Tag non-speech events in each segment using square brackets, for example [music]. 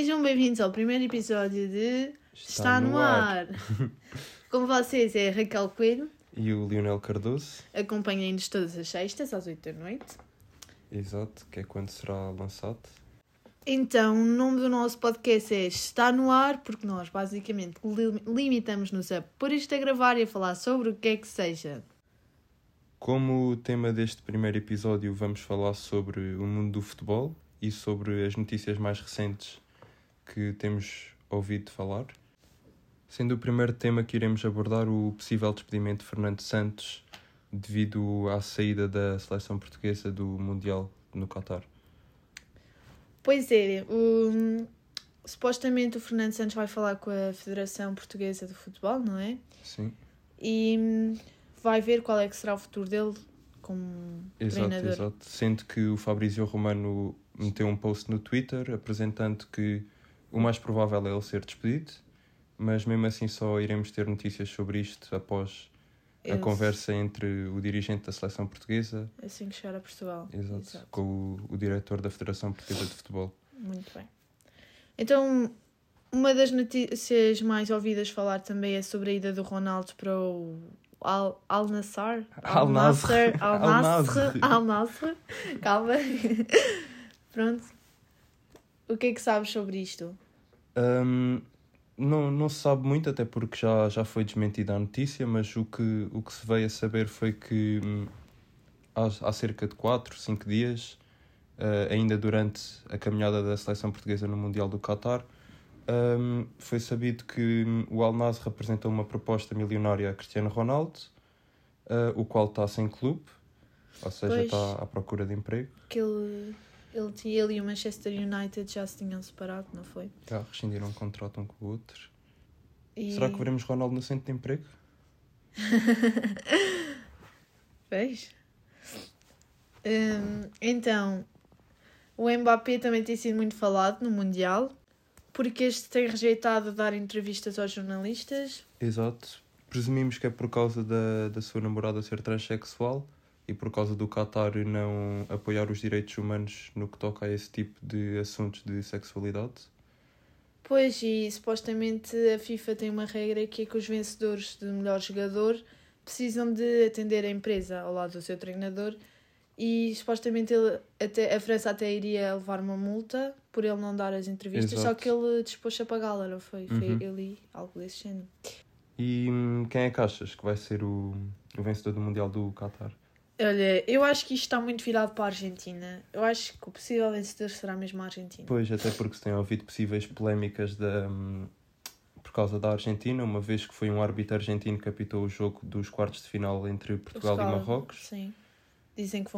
Sejam bem-vindos ao primeiro episódio de Está, no, ar. [laughs] Com vocês é Raquel Coelho. E o Lionel Cardoso. Acompanhem-nos todas as sextas, às 8 da noite. Exato, que é quando será lançado. Então, o nome do nosso podcast é Está no Ar, porque nós basicamente limitamos-nos a pôr isto a gravar e a falar sobre o que é que seja. Como tema deste primeiro episódio, vamos falar sobre o mundo do futebol e sobre as notícias mais recentes que temos ouvido falar. Sendo o primeiro tema que iremos abordar o possível despedimento de Fernando Santos devido à saída da seleção portuguesa do Mundial no Qatar. Pois é, um, supostamente o Fernando Santos vai falar com a Federação Portuguesa de Futebol, não é? Sim. E hum, vai ver qual é que será o futuro dele como exato, treinador. Exato, sendo que o Fabrício Romano meteu um post no Twitter apresentando que o mais provável é ele ser despedido, mas mesmo assim só iremos ter notícias sobre isto após a conversa entre o dirigente da seleção portuguesa assim que chegar a Portugal exato, exato. com o, o diretor da Federação Portuguesa de Futebol. Muito bem. Então, uma das notícias mais ouvidas falar também é sobre a ida do Ronaldo para o Al, Al Nassr. Al Nassr. Al Nassr. Al Nassr. Calma. [laughs] Pronto. O que é que sabes sobre isto? Um, não, não se sabe muito, até porque já, já foi desmentida a notícia, mas o que, o que se veio a saber foi que hum, há, há cerca de 4, 5 dias, uh, ainda durante a caminhada da seleção portuguesa no Mundial do Qatar, um, foi sabido que hum, o Al Nassr apresentou uma proposta milionária a Cristiano Ronaldo, uh, o qual está sem clube, ou seja, pois, está à procura de emprego. Que ele, ele, ele e o Manchester United já se tinham separado, não foi? Já rescindiram um contrato um com o outro. E... Será que veremos Ronaldo no centro de emprego? [laughs] Vês? Um, então, o Mbappé também tem sido muito falado no Mundial porque este tem rejeitado dar entrevistas aos jornalistas. Exato. Presumimos que é por causa da, da sua namorada ser transexual e por causa do Qatar não apoiar os direitos humanos no que toca a esse tipo de assuntos de sexualidade. Pois, e supostamente a FIFA tem uma regra que é que os vencedores de melhor jogador precisam de atender a empresa ao lado do seu treinador e supostamente ele, até, a França até iria levar uma multa por ele não dar as entrevistas, Exato. só que ele dispôs a pagá-la, não foi? Foi uhum. ele algo desse género. E hum, quem é que achas que vai ser o, o vencedor do Mundial do Qatar? Olha, eu acho que isto está muito virado para a Argentina. Eu acho que o possível vencedor será mesmo a Argentina. Pois, até porque se tem ouvido possíveis polémicas da, hum, por causa da Argentina, uma vez que foi um árbitro argentino que apitou o jogo dos quartos de final entre Portugal, Portugal e Marrocos. Sim. Dizem que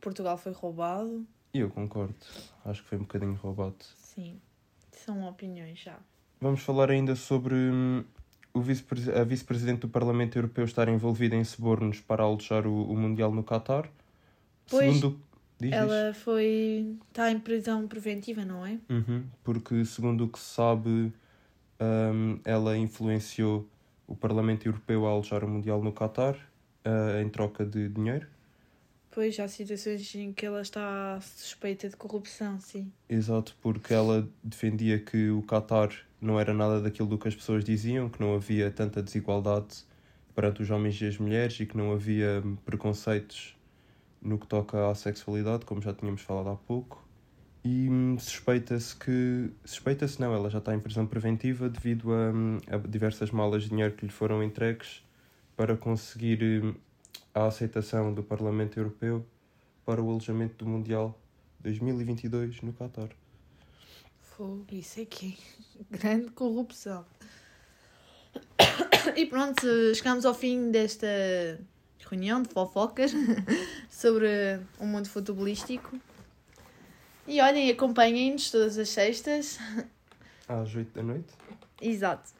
Portugal foi roubado. E eu concordo. Acho que foi um bocadinho roubado. Sim. São opiniões já. Vamos falar ainda sobre hum, vice a vice-presidente do Parlamento Europeu estar envolvida em subornos para alojar o, o Mundial no Qatar. Pois, segundo, diz, ela foi. está em prisão preventiva, não é? Uhum, porque, segundo o que se sabe, um, ela influenciou o Parlamento Europeu a alojar o Mundial no Qatar uh, em troca de dinheiro. Pois, há situações em que ela está suspeita de corrupção, sim. Exato, porque ela defendia que o Qatar não era nada daquilo do que as pessoas diziam, que não havia tanta desigualdade perante os homens e as mulheres e que não havia preconceitos no que toca à sexualidade, como já tínhamos falado há pouco. E hum, suspeita-se que. Suspeita-se não, ela já está em prisão preventiva devido a, hum, a diversas malas de dinheiro que lhe foram entregues para conseguir hum, a aceitação do Parlamento Europeu para o alojamento do Mundial 2022 no Qatar. Fogo, isso é grande corrupção. E pronto, chegamos ao fim desta reunião de fofocas [laughs] sobre o mundo futebolístico. E olhem, acompanhem-nos todas as sextas. Às 8 da noite. Exato.